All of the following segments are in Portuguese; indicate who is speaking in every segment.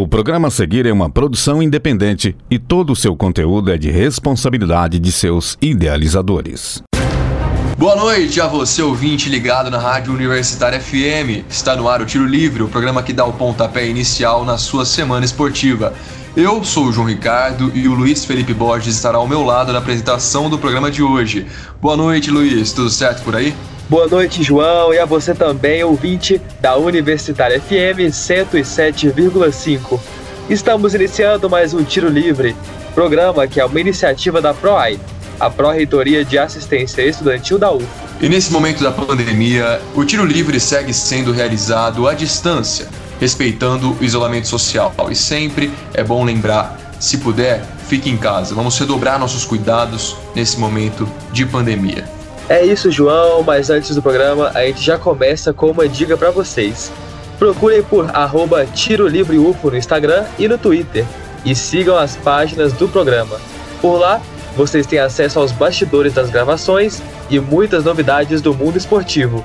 Speaker 1: O programa a seguir é uma produção independente e todo o seu conteúdo é de responsabilidade de seus idealizadores.
Speaker 2: Boa noite a você, ouvinte ligado na Rádio Universitária FM. Está no ar o Tiro Livre, o programa que dá o pontapé inicial na sua semana esportiva. Eu sou o João Ricardo e o Luiz Felipe Borges estará ao meu lado na apresentação do programa de hoje. Boa noite, Luiz. Tudo certo por aí?
Speaker 3: Boa noite, João, e a você também, ouvinte da Universitária FM 107,5. Estamos iniciando mais um Tiro Livre, programa que é uma iniciativa da PROAI, a Pró-Reitoria de Assistência Estudantil da UF.
Speaker 2: E nesse momento da pandemia, o Tiro Livre segue sendo realizado à distância, respeitando o isolamento social. E sempre é bom lembrar, se puder, fique em casa. Vamos redobrar nossos cuidados nesse momento de pandemia.
Speaker 3: É isso, João, mas antes do programa, a gente já começa com uma dica para vocês. Procurem por arroba Tiro Livre UFO no Instagram e no Twitter e sigam as páginas do programa. Por lá, vocês têm acesso aos bastidores das gravações e muitas novidades do mundo esportivo.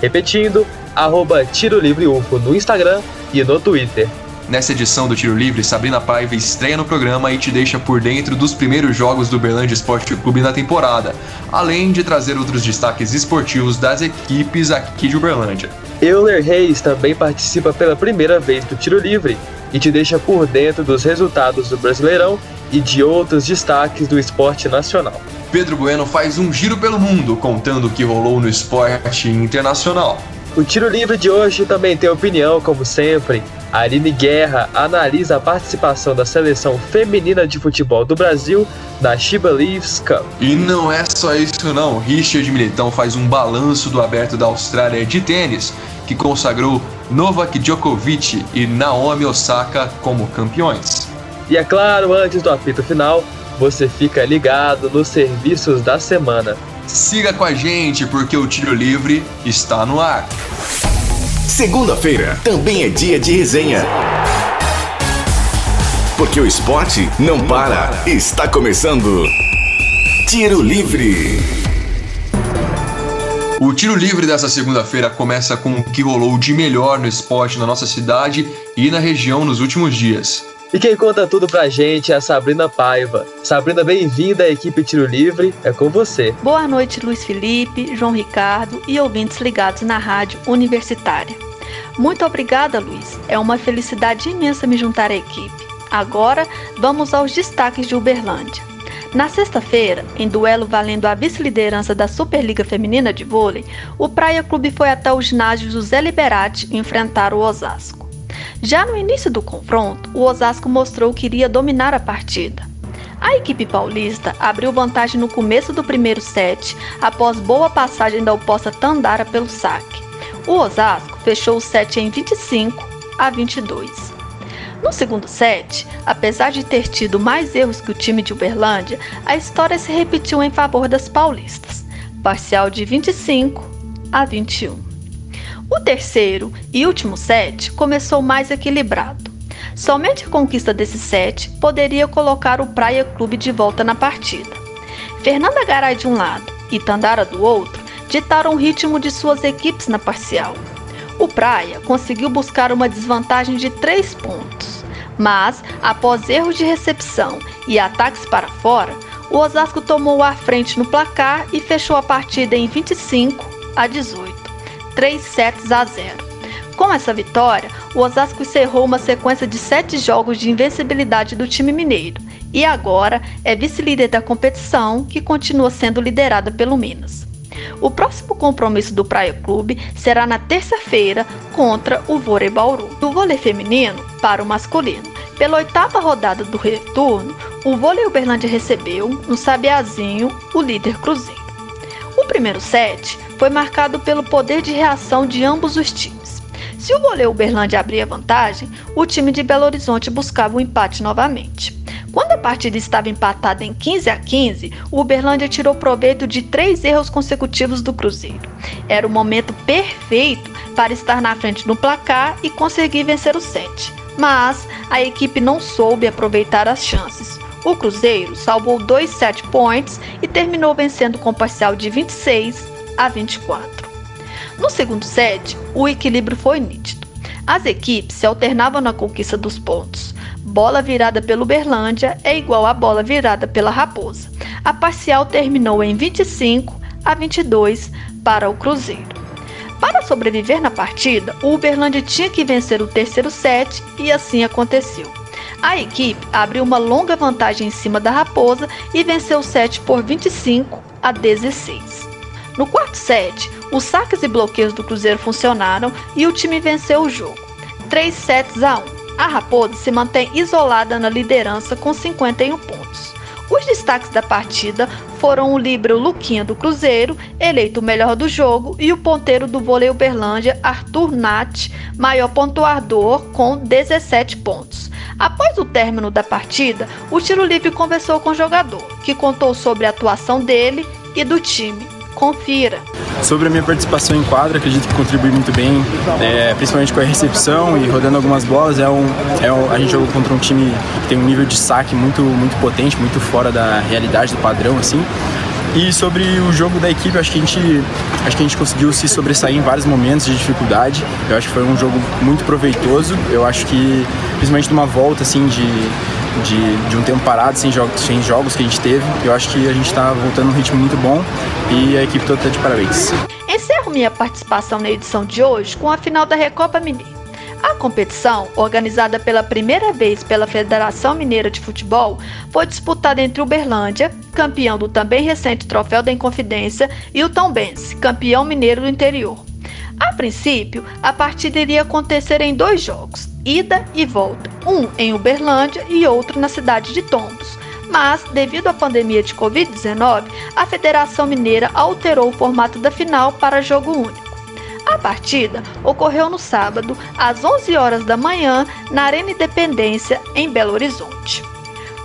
Speaker 3: Repetindo, arroba Tiro Livre UFO no Instagram e no Twitter.
Speaker 2: Nessa edição do Tiro Livre, Sabrina Paiva estreia no programa e te deixa por dentro dos primeiros jogos do Berlândia Esporte Clube na temporada, além de trazer outros destaques esportivos das equipes aqui de Uberlândia.
Speaker 3: Euler Reis também participa pela primeira vez do Tiro Livre e te deixa por dentro dos resultados do Brasileirão e de outros destaques do esporte nacional.
Speaker 2: Pedro Bueno faz um giro pelo mundo contando o que rolou no esporte internacional.
Speaker 3: O Tiro Livre de hoje também tem opinião, como sempre, a Aline Guerra analisa a participação da seleção feminina de futebol do Brasil na Shiba Leaves Cup.
Speaker 2: E não é só isso não, Richard Militão faz um balanço do aberto da Austrália de tênis, que consagrou Novak Djokovic e Naomi Osaka como campeões.
Speaker 3: E é claro, antes do apito final, você fica ligado nos serviços da semana.
Speaker 2: Siga com a gente porque o tiro livre está no ar.
Speaker 4: Segunda-feira também é dia de resenha. Porque o esporte não para. Está começando. Tiro Livre.
Speaker 2: O tiro livre dessa segunda-feira começa com o que rolou de melhor no esporte na nossa cidade e na região nos últimos dias.
Speaker 3: E quem conta tudo pra gente é a Sabrina Paiva. Sabrina, bem-vinda à equipe Tiro Livre, é com você.
Speaker 5: Boa noite, Luiz Felipe, João Ricardo e ouvintes ligados na rádio universitária. Muito obrigada, Luiz. É uma felicidade imensa me juntar à equipe. Agora, vamos aos destaques de Uberlândia. Na sexta-feira, em duelo valendo a vice-liderança da Superliga Feminina de Vôlei, o Praia Clube foi até o ginásio José Liberati enfrentar o Osasco. Já no início do confronto, o Osasco mostrou que iria dominar a partida. A equipe paulista abriu vantagem no começo do primeiro set, após boa passagem da oposta Tandara pelo saque. O Osasco fechou o set em 25 a 22. No segundo set, apesar de ter tido mais erros que o time de Uberlândia, a história se repetiu em favor das paulistas, parcial de 25 a 21. O terceiro e último set começou mais equilibrado. Somente a conquista desse set poderia colocar o Praia Clube de volta na partida. Fernanda Garay de um lado e Tandara do outro ditaram o ritmo de suas equipes na parcial. O Praia conseguiu buscar uma desvantagem de 3 pontos, mas, após erros de recepção e ataques para fora, o Osasco tomou a frente no placar e fechou a partida em 25 a 18, 3 sets a 0. Com essa vitória, o Osasco encerrou uma sequência de sete jogos de invencibilidade do time mineiro e agora é vice-líder da competição, que continua sendo liderada pelo Minas. O próximo compromisso do Praia Clube será na terça-feira contra o Vôlei Bauru. Do vôlei feminino para o masculino. Pela oitava rodada do retorno, o Vôlei Uberlândia recebeu, no Sabiazinho, o líder Cruzeiro. O primeiro set foi marcado pelo poder de reação de ambos os times. Se o Vôlei Uberlândia abria vantagem, o time de Belo Horizonte buscava o um empate novamente. Quando a partida estava empatada em 15 a 15, o Uberlândia tirou proveito de três erros consecutivos do Cruzeiro. Era o momento perfeito para estar na frente no placar e conseguir vencer o set. Mas a equipe não soube aproveitar as chances. O Cruzeiro salvou dois set points e terminou vencendo com parcial de 26 a 24. No segundo set, o equilíbrio foi nítido. As equipes se alternavam na conquista dos pontos. Bola virada pelo Berlândia é igual a bola virada pela Raposa. A parcial terminou em 25 a 22 para o Cruzeiro. Para sobreviver na partida, o Uberlândia tinha que vencer o terceiro set e assim aconteceu. A equipe abriu uma longa vantagem em cima da Raposa e venceu o set por 25 a 16. No quarto set, os saques e bloqueios do Cruzeiro funcionaram e o time venceu o jogo, 3 sets a 1. A Raposa se mantém isolada na liderança com 51 pontos. Os destaques da partida foram o líbero Luquinha do Cruzeiro, eleito o melhor do jogo, e o ponteiro do vôlei Uberlândia, Arthur Nat, maior pontuador, com 17 pontos. Após o término da partida, o tiro livre conversou com o jogador, que contou sobre a atuação dele e do time. Confira.
Speaker 6: Sobre a minha participação em quadra, acredito que contribui muito bem, é, principalmente com a recepção e rodando algumas bolas. É um, é um, a gente jogou contra um time que tem um nível de saque muito, muito potente, muito fora da realidade, do padrão, assim. E sobre o jogo da equipe, acho que a gente, acho que a gente conseguiu se sobressair em vários momentos de dificuldade. Eu acho que foi um jogo muito proveitoso. Eu acho que, principalmente numa volta assim de, de, de um tempo parado, sem jogos, sem jogos que a gente teve, eu acho que a gente está voltando num ritmo muito bom e a equipe toda está de parabéns.
Speaker 5: Encerro minha participação na edição de hoje com a final da Recopa Mineira. A competição, organizada pela primeira vez pela Federação Mineira de Futebol, foi disputada entre Uberlândia, campeão do também recente Troféu da Inconfidência, e o Tombense, campeão mineiro do interior. A princípio, a partida iria acontecer em dois jogos, ida e volta, um em Uberlândia e outro na cidade de Tombos. Mas, devido à pandemia de Covid-19, a Federação Mineira alterou o formato da final para jogo único. A partida ocorreu no sábado, às 11 horas da manhã, na Arena Independência, em Belo Horizonte.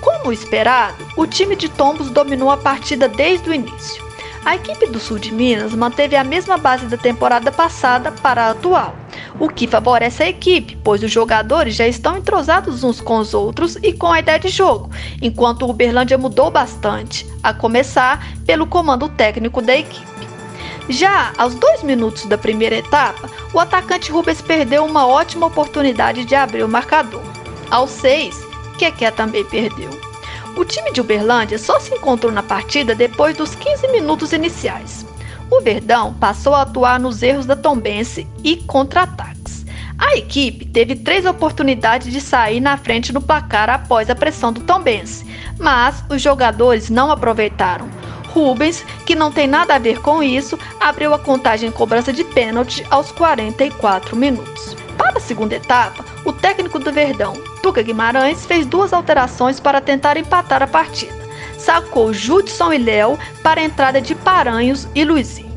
Speaker 5: Como esperado, o time de Tombos dominou a partida desde o início. A equipe do Sul de Minas manteve a mesma base da temporada passada para a atual, o que favorece a equipe, pois os jogadores já estão entrosados uns com os outros e com a ideia de jogo, enquanto o Uberlândia mudou bastante, a começar pelo comando técnico da equipe. Já aos dois minutos da primeira etapa, o atacante Rubens perdeu uma ótima oportunidade de abrir o marcador. Aos seis, Keké também perdeu. O time de Uberlândia só se encontrou na partida depois dos 15 minutos iniciais. O Verdão passou a atuar nos erros da Tombense e contra-ataques. A equipe teve três oportunidades de sair na frente no placar após a pressão do Tombense, mas os jogadores não aproveitaram Rubens, que não tem nada a ver com isso, abriu a contagem em cobrança de pênalti aos 44 minutos. Para a segunda etapa, o técnico do Verdão, Tuca Guimarães, fez duas alterações para tentar empatar a partida. Sacou Judson e Léo para a entrada de Paranhos e Luizinho.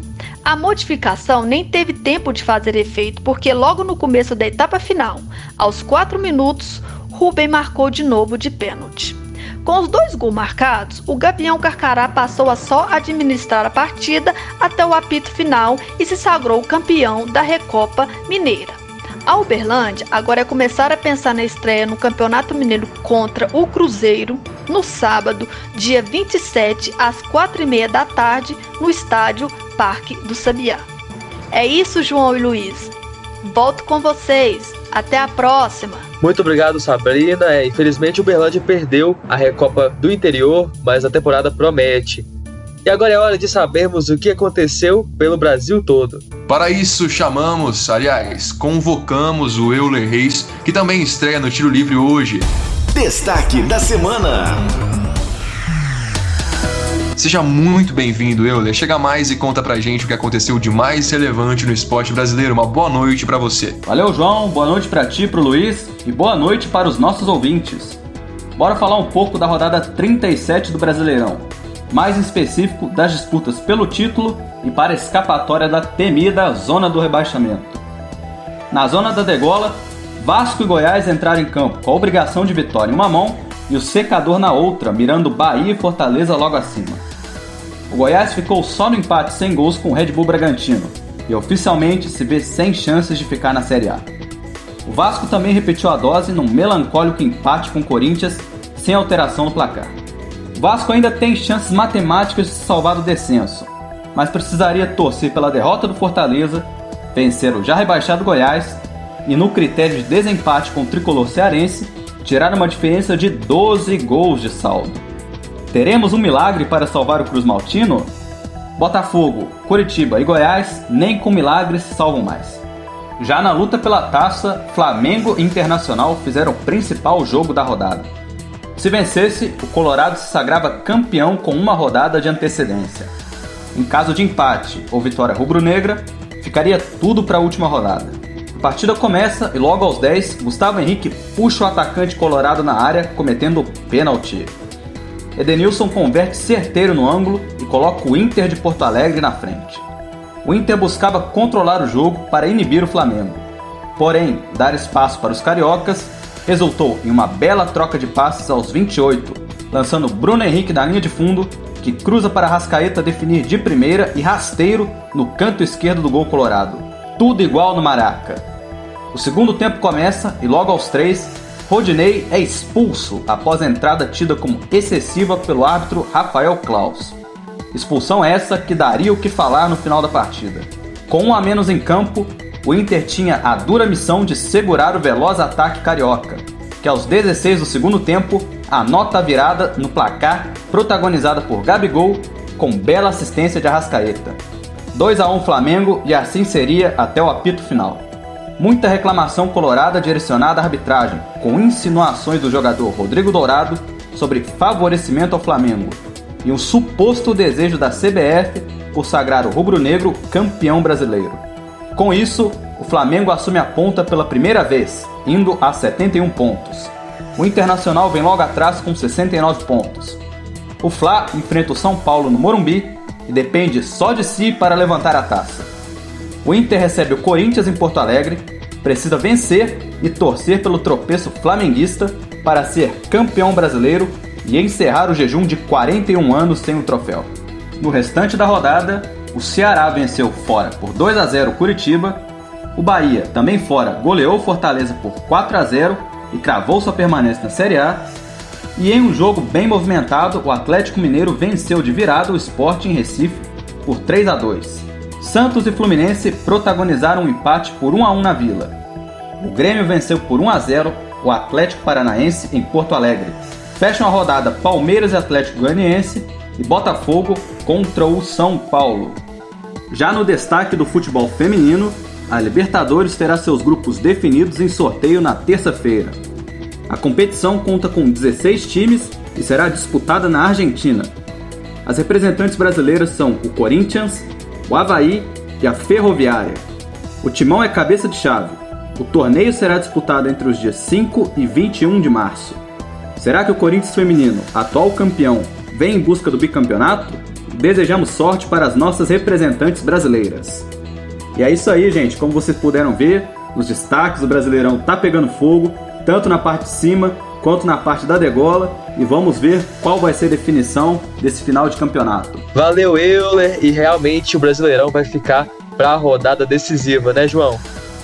Speaker 5: A modificação nem teve tempo de fazer efeito, porque logo no começo da etapa final, aos 4 minutos, Rubem marcou de novo de pênalti. Com os dois gols marcados, o Gavião Carcará passou a só administrar a partida até o apito final e se sagrou campeão da Recopa Mineira. A Uberlândia agora é começar a pensar na estreia no Campeonato Mineiro contra o Cruzeiro no sábado, dia 27, às 4h30 da tarde, no estádio Parque do Sabiá. É isso, João e Luiz. Volto com vocês. Até a próxima!
Speaker 3: Muito obrigado, Sabrina. É, infelizmente, o Berlândia perdeu a Recopa do Interior, mas a temporada promete. E agora é hora de sabermos o que aconteceu pelo Brasil todo.
Speaker 2: Para isso, chamamos, aliás, convocamos o Euler Reis, que também estreia no Tiro Livre hoje.
Speaker 4: Destaque da semana.
Speaker 2: Seja muito bem-vindo, Euler. Chega mais e conta pra gente o que aconteceu de mais relevante no esporte brasileiro. Uma boa noite para você.
Speaker 7: Valeu, João. Boa noite para ti, pro Luiz e boa noite para os nossos ouvintes. Bora falar um pouco da rodada 37 do Brasileirão, mais em específico das disputas pelo título e para a escapatória da temida zona do rebaixamento. Na zona da degola, Vasco e Goiás entraram em campo com a obrigação de vitória em uma mão e o secador na outra, mirando Bahia e Fortaleza logo acima. O Goiás ficou só no empate sem gols com o Red Bull Bragantino e oficialmente se vê sem chances de ficar na Série A. O Vasco também repetiu a dose num melancólico empate com o Corinthians sem alteração no placar. O Vasco ainda tem chances matemáticas de se salvar do descenso, mas precisaria torcer pela derrota do Fortaleza, vencer o já rebaixado Goiás e no critério de desempate com o tricolor cearense, tiraram uma diferença de 12 gols de saldo. Teremos um milagre para salvar o Cruz Maltino? Botafogo, Curitiba e Goiás nem com milagres salvam mais. Já na luta pela taça, Flamengo e Internacional fizeram o principal jogo da rodada. Se vencesse, o Colorado se sagrava campeão com uma rodada de antecedência. Em caso de empate ou vitória rubro-negra, ficaria tudo para a última rodada. A partida começa e logo aos 10, Gustavo Henrique puxa o atacante colorado na área, cometendo pênalti. Edenilson converte certeiro no ângulo e coloca o Inter de Porto Alegre na frente. O Inter buscava controlar o jogo para inibir o Flamengo. Porém, dar espaço para os cariocas resultou em uma bela troca de passes aos 28, lançando Bruno Henrique da linha de fundo, que cruza para Rascaeta definir de primeira e rasteiro no canto esquerdo do gol colorado. Tudo igual no Maraca. O segundo tempo começa e logo aos três, Rodinei é expulso após a entrada tida como excessiva pelo árbitro Rafael Klaus. Expulsão essa que daria o que falar no final da partida. Com um a menos em campo, o Inter tinha a dura missão de segurar o veloz ataque carioca, que aos 16 do segundo tempo anota a virada no placar protagonizada por Gabigol com bela assistência de Arrascaeta. 2 a 1 Flamengo e assim seria até o apito final. Muita reclamação colorada direcionada à arbitragem, com insinuações do jogador Rodrigo Dourado sobre favorecimento ao Flamengo e um suposto desejo da CBF por sagrar o rubro-negro campeão brasileiro. Com isso, o Flamengo assume a ponta pela primeira vez, indo a 71 pontos. O Internacional vem logo atrás com 69 pontos. O Fla enfrenta o São Paulo no Morumbi e depende só de si para levantar a taça. O Inter recebe o Corinthians em Porto Alegre, precisa vencer e torcer pelo tropeço flamenguista para ser campeão brasileiro e encerrar o jejum de 41 anos sem o troféu. No restante da rodada, o Ceará venceu fora por 2 a 0 Curitiba, o Bahia, também fora, goleou Fortaleza por 4 a 0 e cravou sua permanência na Série A. E em um jogo bem movimentado, o Atlético Mineiro venceu de virada o Sport em Recife por 3 a 2. Santos e Fluminense protagonizaram um empate por 1 a 1 na Vila. O Grêmio venceu por 1 a 0 o Atlético Paranaense em Porto Alegre. Fecham a rodada Palmeiras e Atlético Goianiense e Botafogo contra o São Paulo. Já no destaque do futebol feminino, a Libertadores terá seus grupos definidos em sorteio na terça-feira. A competição conta com 16 times e será disputada na Argentina. As representantes brasileiras são o Corinthians, o Havaí e a Ferroviária. O timão é cabeça de chave. O torneio será disputado entre os dias 5 e 21 de março. Será que o Corinthians feminino, atual campeão, vem em busca do bicampeonato? Desejamos sorte para as nossas representantes brasileiras. E é isso aí, gente. Como vocês puderam ver, os destaques do Brasileirão tá pegando fogo, tanto na parte de cima quanto na parte da degola. E vamos ver qual vai ser a definição desse final de campeonato.
Speaker 3: Valeu, Euler. E realmente o Brasileirão vai ficar para a rodada decisiva, né, João?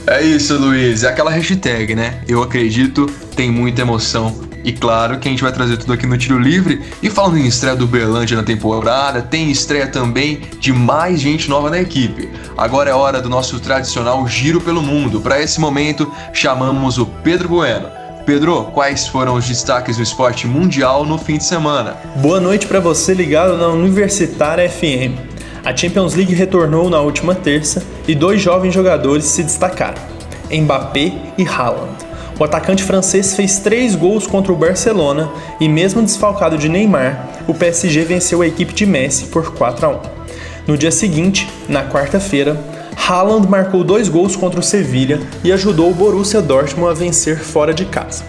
Speaker 2: É isso, Luiz. É aquela hashtag, né? Eu acredito, tem muita emoção e claro que a gente vai trazer tudo aqui no Tiro Livre. E falando em estreia do Berlândia na temporada, tem estreia também de mais gente nova na equipe. Agora é hora do nosso tradicional giro pelo mundo. Para esse momento, chamamos o Pedro Bueno. Pedro, quais foram os destaques do esporte mundial no fim de semana?
Speaker 8: Boa noite para você ligado na Universitária FM. A Champions League retornou na última terça e dois jovens jogadores se destacaram: Mbappé e Haaland. O atacante francês fez três gols contra o Barcelona e, mesmo desfalcado de Neymar, o PSG venceu a equipe de Messi por 4 a 1. No dia seguinte, na quarta-feira, Haaland marcou dois gols contra o Sevilha e ajudou o Borussia Dortmund a vencer fora de casa.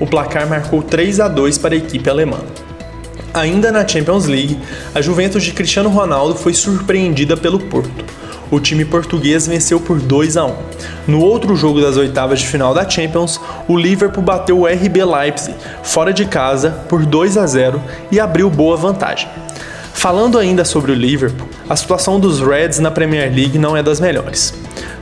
Speaker 8: O placar marcou 3 a 2 para a equipe alemã. Ainda na Champions League, a Juventus de Cristiano Ronaldo foi surpreendida pelo Porto o time português venceu por 2 a 1. No outro jogo das oitavas de final da Champions, o Liverpool bateu o RB Leipzig fora de casa por 2 a 0 e abriu boa vantagem. Falando ainda sobre o Liverpool, a situação dos Reds na Premier League não é das melhores.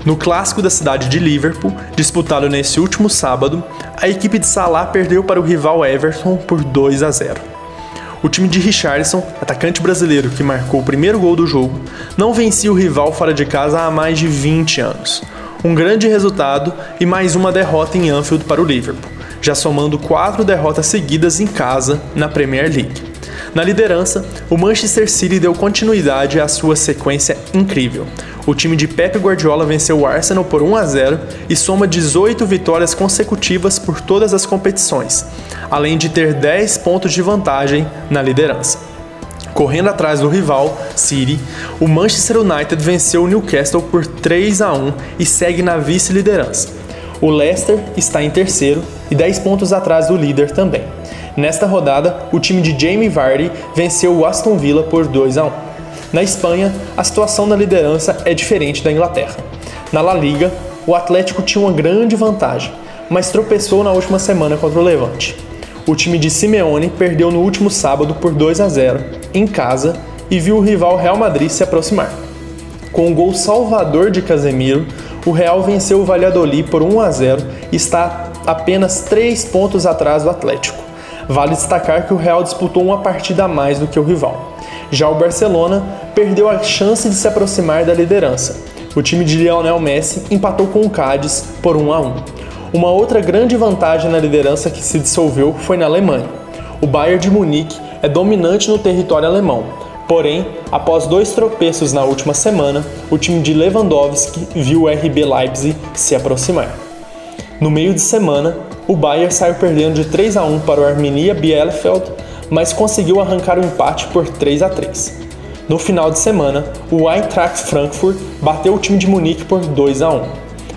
Speaker 8: No clássico da cidade de Liverpool, disputado nesse último sábado, a equipe de Salah perdeu para o rival Everton por 2 a 0. O time de Richardson, atacante brasileiro que marcou o primeiro gol do jogo, não vencia o rival fora de casa há mais de 20 anos. Um grande resultado e mais uma derrota em Anfield para o Liverpool, já somando quatro derrotas seguidas em casa na Premier League. Na liderança, o Manchester City deu continuidade à sua sequência incrível. O time de Pep Guardiola venceu o Arsenal por 1 a 0 e soma 18 vitórias consecutivas por todas as competições, além de ter 10 pontos de vantagem na liderança. Correndo atrás do rival, City, o Manchester United venceu o Newcastle por 3 a 1 e segue na vice-liderança. O Leicester está em terceiro e 10 pontos atrás do líder também. Nesta rodada, o time de Jamie Vardy venceu o Aston Villa por 2 a 1. Na Espanha, a situação na liderança é diferente da Inglaterra. Na La Liga, o Atlético tinha uma grande vantagem, mas tropeçou na última semana contra o Levante. O time de Simeone perdeu no último sábado por 2 a 0 em casa e viu o rival Real Madrid se aproximar. Com o gol salvador de Casemiro, o Real venceu o Valladolid por 1 a 0 e está apenas 3 pontos atrás do Atlético. Vale destacar que o Real disputou uma partida a mais do que o rival. Já o Barcelona perdeu a chance de se aproximar da liderança. O time de Lionel Messi empatou com o Cádiz por 1 a 1. Uma outra grande vantagem na liderança que se dissolveu foi na Alemanha. O Bayern de Munique é dominante no território alemão. Porém, após dois tropeços na última semana, o time de Lewandowski viu o RB Leipzig se aproximar. No meio de semana, o Bayern saiu perdendo de 3 a 1 para o Arminia Bielefeld, mas conseguiu arrancar o empate por 3 a 3. No final de semana, o Eintracht Frankfurt bateu o time de Munique por 2 a 1.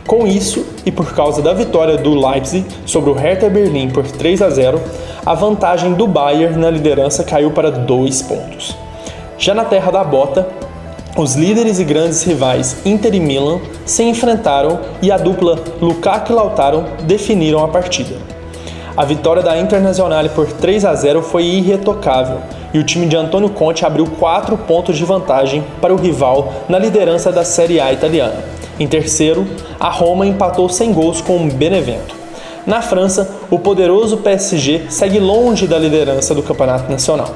Speaker 8: Com isso, e por causa da vitória do Leipzig sobre o Hertha Berlim por 3 a 0, a vantagem do Bayern na liderança caiu para 2 pontos. Já na terra da bota, os líderes e grandes rivais Inter e Milan se enfrentaram e a dupla Lukaku e Lautaro definiram a partida. A vitória da Internazionale por 3 a 0 foi irretocável e o time de Antônio Conte abriu 4 pontos de vantagem para o rival na liderança da Série A italiana. Em terceiro, a Roma empatou sem gols com o Benevento. Na França, o poderoso PSG segue longe da liderança do Campeonato Nacional.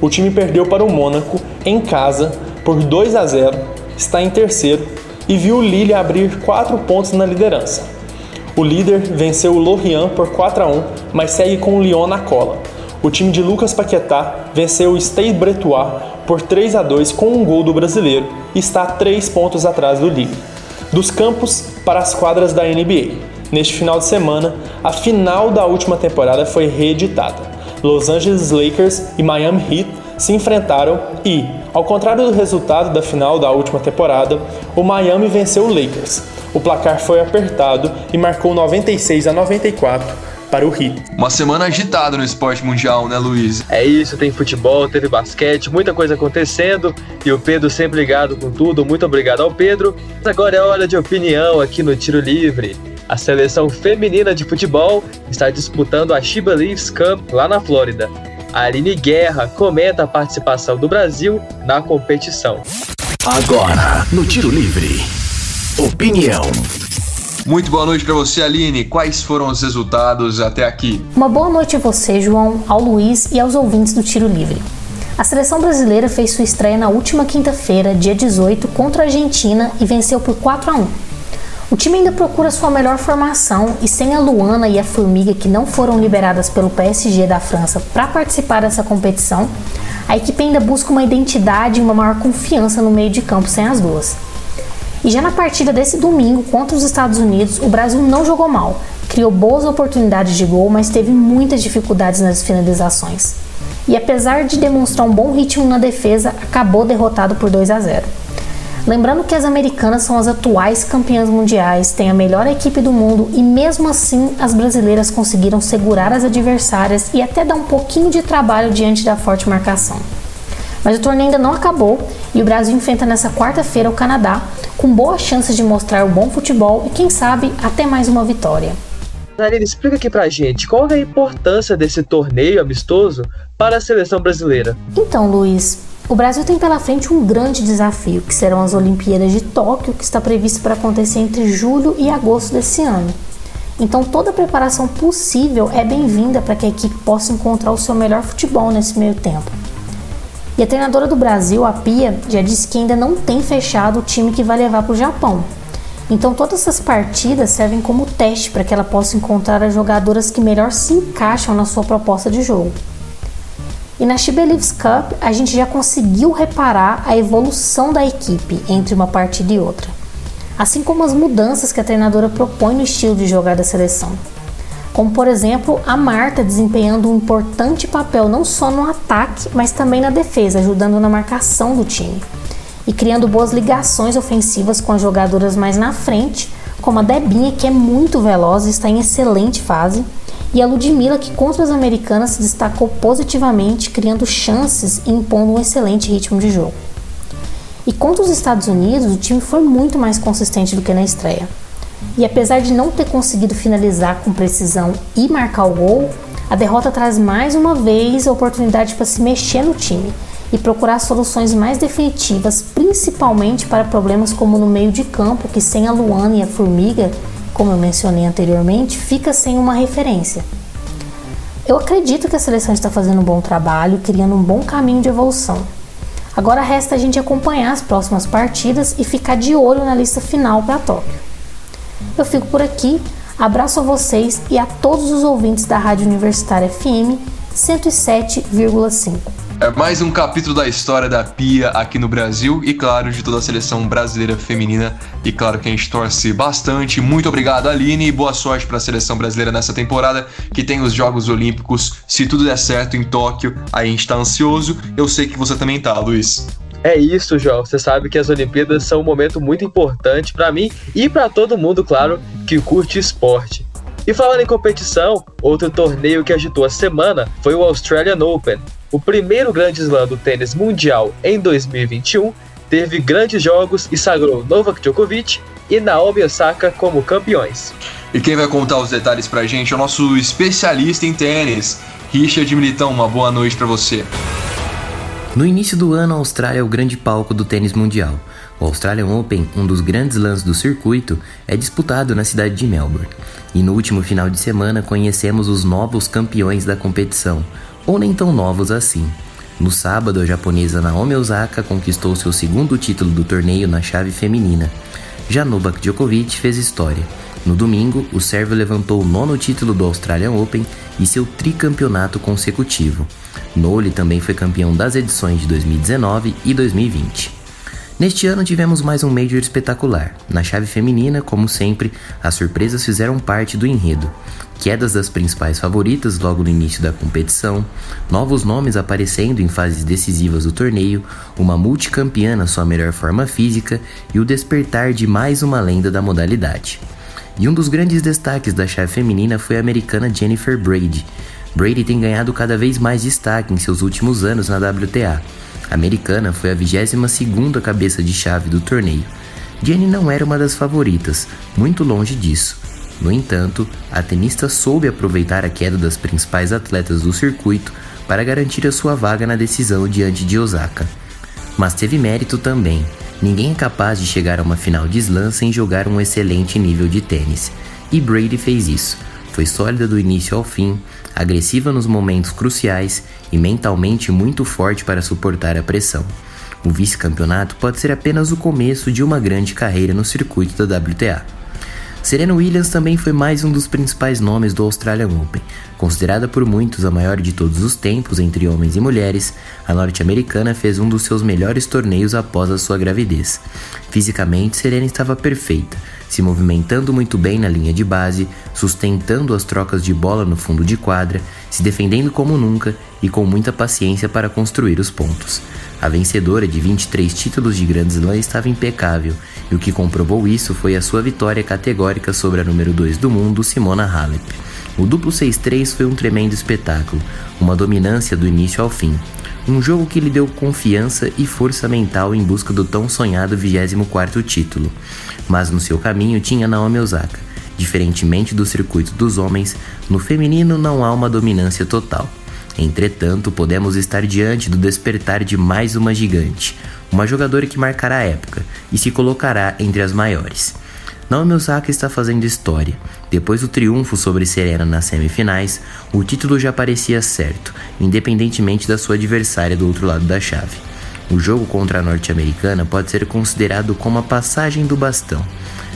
Speaker 8: O time perdeu para o Mônaco em casa por 2 a 0, está em terceiro e viu o Lille abrir 4 pontos na liderança. O líder venceu o Lorient por 4 a 1, mas segue com o Lyon na cola. O time de Lucas Paquetá venceu o Stade Bretois por 3 a 2 com um gol do brasileiro e está 3 pontos atrás do Lille. Dos campos para as quadras da NBA. Neste final de semana, a final da última temporada foi reeditada. Los Angeles Lakers e Miami Heat se enfrentaram e, ao contrário do resultado da final da última temporada, o Miami venceu o Lakers. O placar foi apertado e marcou 96 a 94 para o Heat.
Speaker 2: Uma semana agitada no esporte mundial, né, Luiz?
Speaker 3: É isso, tem futebol, teve basquete, muita coisa acontecendo e o Pedro sempre ligado com tudo. Muito obrigado ao Pedro. Agora é hora de opinião aqui no Tiro Livre. A seleção feminina de futebol está disputando a Chiba Leaves Cup lá na Flórida. Aline Guerra comenta a participação do Brasil na competição.
Speaker 4: Agora, no Tiro Livre, opinião.
Speaker 2: Muito boa noite para você, Aline. Quais foram os resultados até aqui?
Speaker 9: Uma boa noite a você, João, ao Luiz e aos ouvintes do Tiro Livre. A seleção brasileira fez sua estreia na última quinta-feira, dia 18, contra a Argentina e venceu por 4 a 1. O time ainda procura sua melhor formação e sem a Luana e a Formiga que não foram liberadas pelo PSG da França para participar dessa competição, a equipe ainda busca uma identidade e uma maior confiança no meio de campo sem as duas. E já na partida desse domingo contra os Estados Unidos, o Brasil não jogou mal, criou boas oportunidades de gol, mas teve muitas dificuldades nas finalizações. E apesar de demonstrar um bom ritmo na defesa, acabou derrotado por 2 a 0. Lembrando que as americanas são as atuais campeãs mundiais, têm a melhor equipe do mundo e mesmo assim as brasileiras conseguiram segurar as adversárias e até dar um pouquinho de trabalho diante da forte marcação. Mas o torneio ainda não acabou e o Brasil enfrenta nessa quarta-feira o Canadá, com boas chances de mostrar o bom futebol e quem sabe até mais uma vitória.
Speaker 3: Narina, explica aqui pra gente qual é a importância desse torneio amistoso para a seleção brasileira.
Speaker 9: Então, Luiz, o Brasil tem pela frente um grande desafio, que serão as Olimpíadas de Tóquio, que está previsto para acontecer entre julho e agosto desse ano. Então, toda a preparação possível é bem-vinda para que a equipe possa encontrar o seu melhor futebol nesse meio tempo. E a treinadora do Brasil, a Pia, já disse que ainda não tem fechado o time que vai levar para o Japão. Então todas essas partidas servem como teste para que ela possa encontrar as jogadoras que melhor se encaixam na sua proposta de jogo. E na She Believes Cup a gente já conseguiu reparar a evolução da equipe entre uma partida e outra, assim como as mudanças que a treinadora propõe no estilo de jogar da seleção. Como por exemplo a Marta desempenhando um importante papel não só no ataque, mas também na defesa, ajudando na marcação do time e criando boas ligações ofensivas com as jogadoras mais na frente, como a Debinha, que é muito veloz e está em excelente fase, e a Ludmilla, que contra as americanas se destacou positivamente, criando chances e impondo um excelente ritmo de jogo. E contra os Estados Unidos, o time foi muito mais consistente do que na estreia. E apesar de não ter conseguido finalizar com precisão e marcar o gol, a derrota traz mais uma vez a oportunidade para se mexer no time e procurar soluções mais definitivas, principalmente para problemas como no meio de campo, que sem a Luana e a Formiga, como eu mencionei anteriormente, fica sem uma referência. Eu acredito que a seleção está fazendo um bom trabalho, criando um bom caminho de evolução. Agora resta a gente acompanhar as próximas partidas e ficar de olho na lista final para Tóquio. Eu fico por aqui, abraço a vocês e a todos os ouvintes da Rádio Universitária FM 107,5.
Speaker 2: É mais um capítulo da história da Pia aqui no Brasil e, claro, de toda a seleção brasileira feminina. E, claro, que a gente torce bastante. Muito obrigado, Aline, e boa sorte para a seleção brasileira nessa temporada, que tem os Jogos Olímpicos. Se tudo der certo em Tóquio, a gente tá ansioso. Eu sei que você também tá, Luiz.
Speaker 3: É isso, João. Você sabe que as Olimpíadas são um momento muito importante para mim e para todo mundo, claro, que curte esporte. E falando em competição, outro torneio que agitou a semana foi o Australian Open, o primeiro grande slam do tênis mundial em 2021 teve grandes jogos e sagrou Novak Djokovic e Naomi Osaka como campeões.
Speaker 2: E quem vai contar os detalhes pra gente é o nosso especialista em tênis, Richard Militão. Uma boa noite para você.
Speaker 10: No início do ano, a Austrália é o grande palco do tênis mundial. O Australian Open, um dos grandes lãs do circuito, é disputado na cidade de Melbourne. E no último final de semana conhecemos os novos campeões da competição, ou nem tão novos assim. No sábado, a japonesa Naomi Osaka conquistou seu segundo título do torneio na chave feminina. Já Novak Djokovic fez história. No domingo, o sérvio levantou o nono título do Australian Open e seu tricampeonato consecutivo. Nole também foi campeão das edições de 2019 e 2020. Neste ano tivemos mais um Major espetacular. Na chave feminina, como sempre, as surpresas fizeram parte do enredo. Quedas das principais favoritas logo no início da competição, novos nomes aparecendo em fases decisivas do torneio, uma multicampeã na sua melhor forma física e o despertar de mais uma lenda da modalidade. E um dos grandes destaques da chave feminina foi a americana Jennifer Brady. Brady tem ganhado cada vez mais destaque em seus últimos anos na WTA a americana foi a 22ª cabeça de chave do torneio. Jenny não era uma das favoritas, muito longe disso. No entanto, a tenista soube aproveitar a queda das principais atletas do circuito para garantir a sua vaga na decisão diante de Osaka. Mas teve mérito também. Ninguém é capaz de chegar a uma final de slam sem jogar um excelente nível de tênis, e Brady fez isso. Foi sólida do início ao fim, agressiva nos momentos cruciais e mentalmente muito forte para suportar a pressão. O vice-campeonato pode ser apenas o começo de uma grande carreira no circuito da WTA. Serena Williams também foi mais um dos principais nomes do Australian Open. Considerada por muitos a maior de todos os tempos entre homens e mulheres, a norte-americana fez um dos seus melhores torneios após a sua gravidez. Fisicamente, Serena estava perfeita, se movimentando muito bem na linha de base, sustentando as trocas de bola no fundo de quadra, se defendendo como nunca e com muita paciência para construir os pontos. A vencedora de 23 títulos de Grand Slam estava impecável, e o que comprovou isso foi a sua vitória categórica sobre a número 2 do mundo, Simona Halep. O duplo 6-3 foi um tremendo espetáculo, uma dominância do início ao fim. Um jogo que lhe deu confiança e força mental em busca do tão sonhado 24º título mas no seu caminho tinha Naomi Osaka. Diferentemente do circuito dos homens, no feminino não há uma dominância total. Entretanto, podemos estar diante do despertar de mais uma gigante, uma jogadora que marcará a época e se colocará entre as maiores. Naomi Osaka está fazendo história. Depois do triunfo sobre Serena nas semifinais, o título já parecia certo, independentemente da sua adversária do outro lado da chave. O jogo contra a norte-americana pode ser considerado como a passagem do bastão.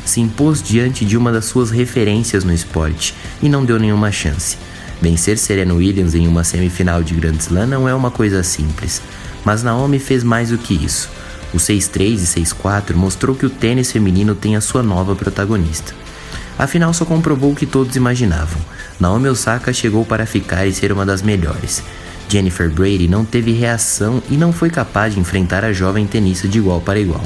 Speaker 10: se impôs diante de uma das suas referências no esporte e não deu nenhuma chance. Vencer Serena Williams em uma semifinal de Grand Slam não é uma coisa simples, mas Naomi fez mais do que isso. O 6-3 e 6-4 mostrou que o tênis feminino tem a sua nova protagonista. Afinal, só comprovou o que todos imaginavam. Naomi Osaka chegou para ficar e ser uma das melhores. Jennifer Brady não teve reação e não foi capaz de enfrentar a jovem tenista de igual para igual.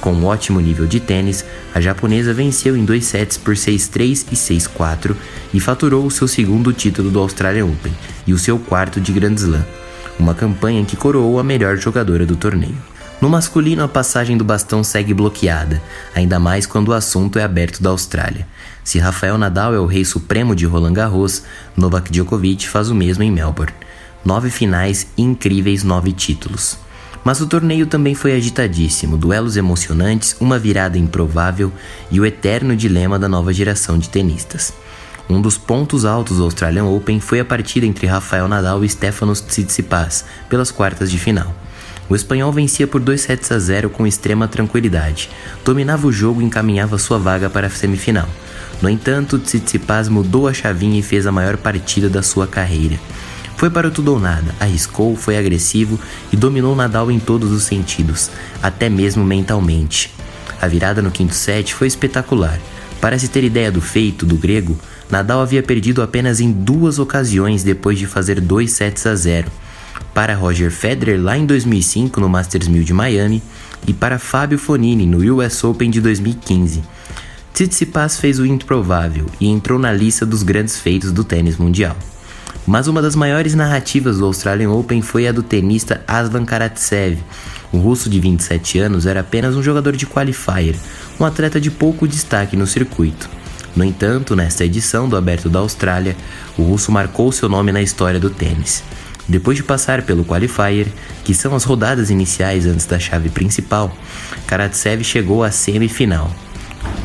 Speaker 10: Com um ótimo nível de tênis, a japonesa venceu em dois sets por 6-3 e 6-4 e faturou o seu segundo título do Australian Open e o seu quarto de Grand Slam, uma campanha que coroou a melhor jogadora do torneio. No masculino, a passagem do bastão segue bloqueada, ainda mais quando o assunto é aberto da Austrália. Se Rafael Nadal é o rei supremo de Roland Garros, Novak Djokovic faz o mesmo em Melbourne. Nove finais e incríveis nove títulos. Mas o torneio também foi agitadíssimo, duelos emocionantes, uma virada improvável e o eterno dilema da nova geração de tenistas. Um dos pontos altos do Australian Open foi a partida entre Rafael Nadal e Stefanos Tsitsipas pelas quartas de final. O espanhol vencia por 2 sets a 0 com extrema tranquilidade, dominava o jogo e encaminhava sua vaga para a semifinal. No entanto, Tsitsipas mudou a chavinha e fez a maior partida da sua carreira. Foi para o tudo ou nada, arriscou, foi agressivo e dominou Nadal em todos os sentidos, até mesmo mentalmente. A virada no quinto set foi espetacular. Para se ter ideia do feito do grego, Nadal havia perdido apenas em duas ocasiões depois de fazer 2 sets a 0. Para Roger Federer lá em 2005 no Masters 1000 de Miami e para Fábio Fonini no US Open de 2015. Tsitsipas fez o improvável e entrou na lista dos grandes feitos do tênis mundial. Mas uma das maiores narrativas do Australian Open foi a do tenista Aslan Karatsev. O russo de 27 anos era apenas um jogador de qualifier, um atleta de pouco destaque no circuito. No entanto, nesta edição do Aberto da Austrália, o russo marcou seu nome na história do tênis. Depois de passar pelo qualifier, que são as rodadas iniciais antes da chave principal, Karatsev chegou à semifinal.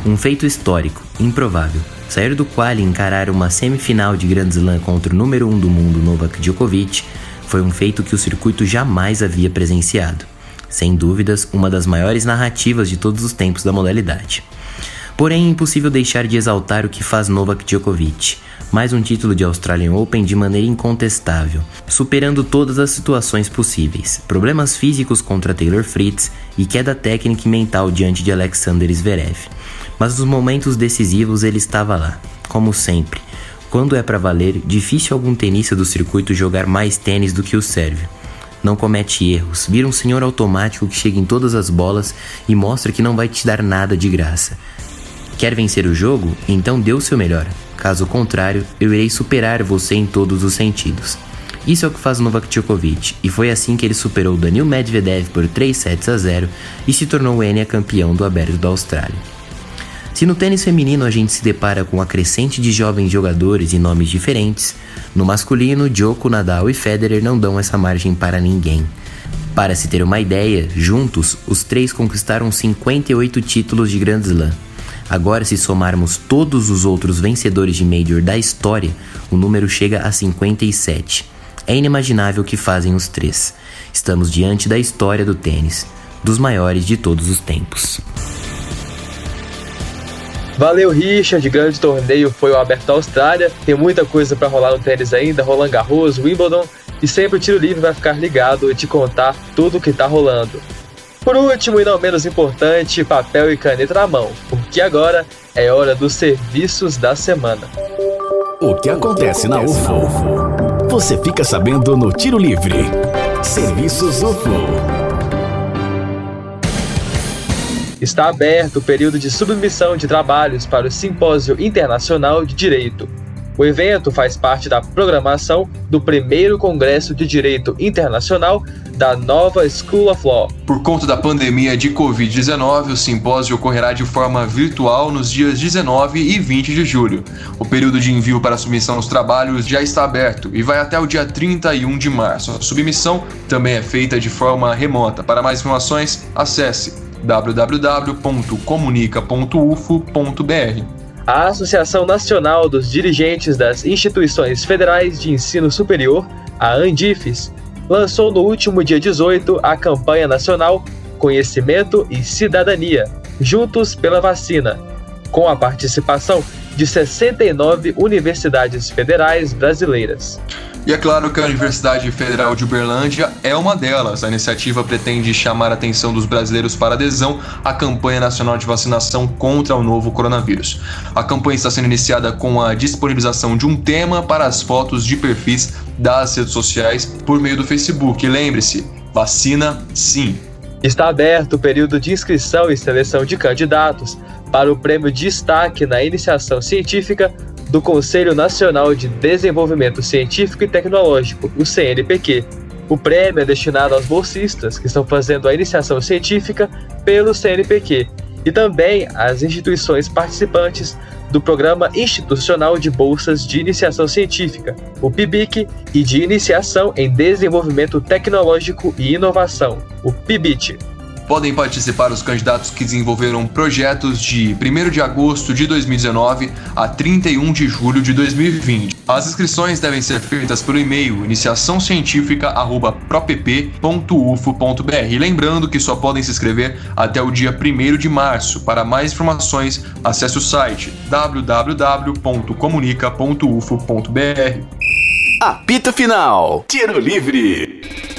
Speaker 10: Um feito histórico, improvável. Sair do quali e encarar uma semifinal de Grand Slam contra o número 1 um do mundo Novak Djokovic foi um feito que o circuito jamais havia presenciado. Sem dúvidas, uma das maiores narrativas de todos os tempos da modalidade. Porém, é impossível deixar de exaltar o que faz Novak Djokovic. Mais um título de Australian Open de maneira incontestável, superando todas as situações possíveis. Problemas físicos contra Taylor Fritz e queda técnica e mental diante de Alexander Zverev mas nos momentos decisivos ele estava lá, como sempre. Quando é para valer, difícil algum tenista do circuito jogar mais tênis do que o sérvio. Não comete erros, vira um senhor automático que chega em todas as bolas e mostra que não vai te dar nada de graça. Quer vencer o jogo? Então dê o seu melhor. Caso contrário, eu irei superar você em todos os sentidos. Isso é o que faz Novak Djokovic, e foi assim que ele superou Daniil Medvedev por 3 sets a 0 e se tornou o Enia campeão do Aberto da Austrália. Se no tênis feminino a gente se depara com a crescente de jovens jogadores e nomes diferentes, no masculino, Djoko, Nadal e Federer não dão essa margem para ninguém. Para se ter uma ideia, juntos, os três conquistaram 58 títulos de Grand Slam. Agora, se somarmos todos os outros vencedores de Major da história, o número chega a 57. É inimaginável o que fazem os três. Estamos diante da história do tênis, dos maiores de todos os tempos.
Speaker 3: Valeu, Richard. Grande torneio foi o Aberto Austrália. Tem muita coisa para rolar no tênis ainda: Roland Garros, Wimbledon. E sempre o Tiro Livre vai ficar ligado e te contar tudo o que tá rolando. Por último e não menos importante, papel e caneta na mão, porque agora é hora dos serviços da semana.
Speaker 4: O que acontece na UFO? Você fica sabendo no Tiro Livre. Serviços UFO.
Speaker 3: está aberto o período de submissão de trabalhos para o Simpósio Internacional de Direito. O evento faz parte da programação do primeiro Congresso de Direito Internacional da nova School of Law.
Speaker 2: Por conta da pandemia de Covid-19, o simpósio ocorrerá de forma virtual nos dias 19 e 20 de julho. O período de envio para submissão dos trabalhos já está aberto e vai até o dia 31 de março. A submissão também é feita de forma remota. Para mais informações, acesse www.comunica.ufo.br.
Speaker 3: A Associação Nacional dos Dirigentes das Instituições Federais de Ensino Superior, a ANDIFES, lançou no último dia 18 a campanha nacional Conhecimento e Cidadania Juntos pela Vacina, com a participação de 69 universidades federais brasileiras.
Speaker 2: E é claro que a Universidade Federal de Uberlândia é uma delas. A iniciativa pretende chamar a atenção dos brasileiros para adesão à campanha nacional de vacinação contra o novo coronavírus. A campanha está sendo iniciada com a disponibilização de um tema para as fotos de perfis das redes sociais por meio do Facebook. Lembre-se, vacina sim.
Speaker 3: Está aberto o período de inscrição e seleção de candidatos para o prêmio Destaque na Iniciação Científica do Conselho Nacional de Desenvolvimento Científico e Tecnológico, o CNPq. O prêmio é destinado aos bolsistas que estão fazendo a iniciação científica pelo CNPq e também às instituições participantes do Programa Institucional de Bolsas de Iniciação Científica, o PIBIC, e de Iniciação em Desenvolvimento Tecnológico e Inovação, o PIBIT.
Speaker 2: Podem participar os candidatos que desenvolveram projetos de 1 de agosto de 2019 a 31 de julho de 2020. As inscrições devem ser feitas pelo e-mail iniciaçãocientifica@propp.ufo.br. Lembrando que só podem se inscrever até o dia 1 de março. Para mais informações, acesse o site www.comunica.ufo.br.
Speaker 4: Apito Final. Tiro Livre.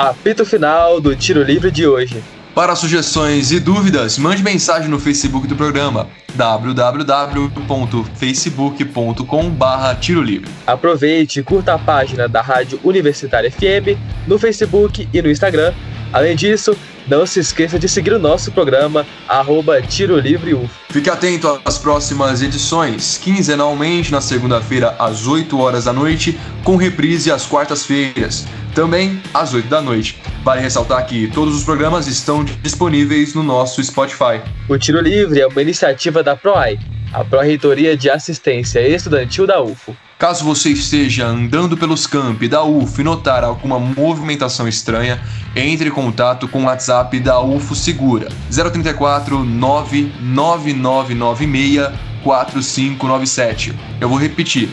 Speaker 3: Apito final do tiro livre de hoje.
Speaker 2: Para sugestões e dúvidas, mande mensagem no Facebook do programa www.facebook.com.br Tiro Livre.
Speaker 3: Aproveite e curta a página da Rádio Universitária FM no Facebook e no Instagram. Além disso, não se esqueça de seguir o nosso programa, arroba Tiro Livre UF.
Speaker 2: Fique atento às próximas edições, quinzenalmente na segunda-feira às 8 horas da noite, com reprise às quartas-feiras, também às 8 da noite. Vale ressaltar que todos os programas estão disponíveis no nosso Spotify.
Speaker 3: O Tiro Livre é uma iniciativa da PROAI, a Pró-Reitoria de Assistência Estudantil da UFO.
Speaker 2: Caso você esteja andando pelos campi da UF e notar alguma movimentação estranha, entre em contato com o WhatsApp da UFO Segura 034 99996 4597. Eu vou repetir.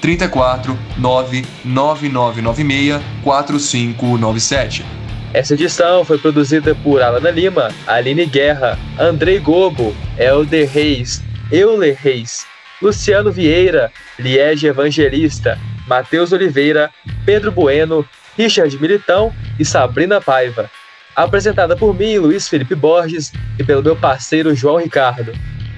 Speaker 2: 34 99996 4597.
Speaker 3: Essa edição foi produzida por Alana Lima, Aline Guerra, Andrei Gobo, Elder Reis, Euler Reis, Luciano Vieira, Liege Evangelista, Matheus Oliveira, Pedro Bueno, Richard Militão e Sabrina Paiva. Apresentada por mim, Luiz Felipe Borges, e pelo meu parceiro João Ricardo.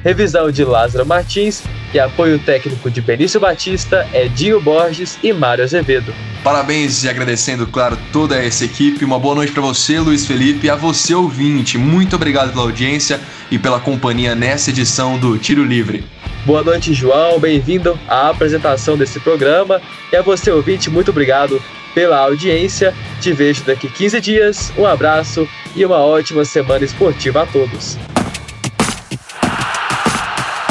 Speaker 3: Revisão de Lázaro Martins e apoio técnico de Benício Batista, Edinho Borges e Mário Azevedo.
Speaker 2: Parabéns e agradecendo, claro, toda essa equipe. Uma boa noite para você, Luiz Felipe, e a você, ouvinte. Muito obrigado pela audiência e pela companhia nessa edição do Tiro Livre.
Speaker 3: Boa noite, João. Bem-vindo à apresentação desse programa. E a você, ouvinte, muito obrigado pela audiência. Te vejo daqui 15 dias. Um abraço e uma ótima semana esportiva a todos.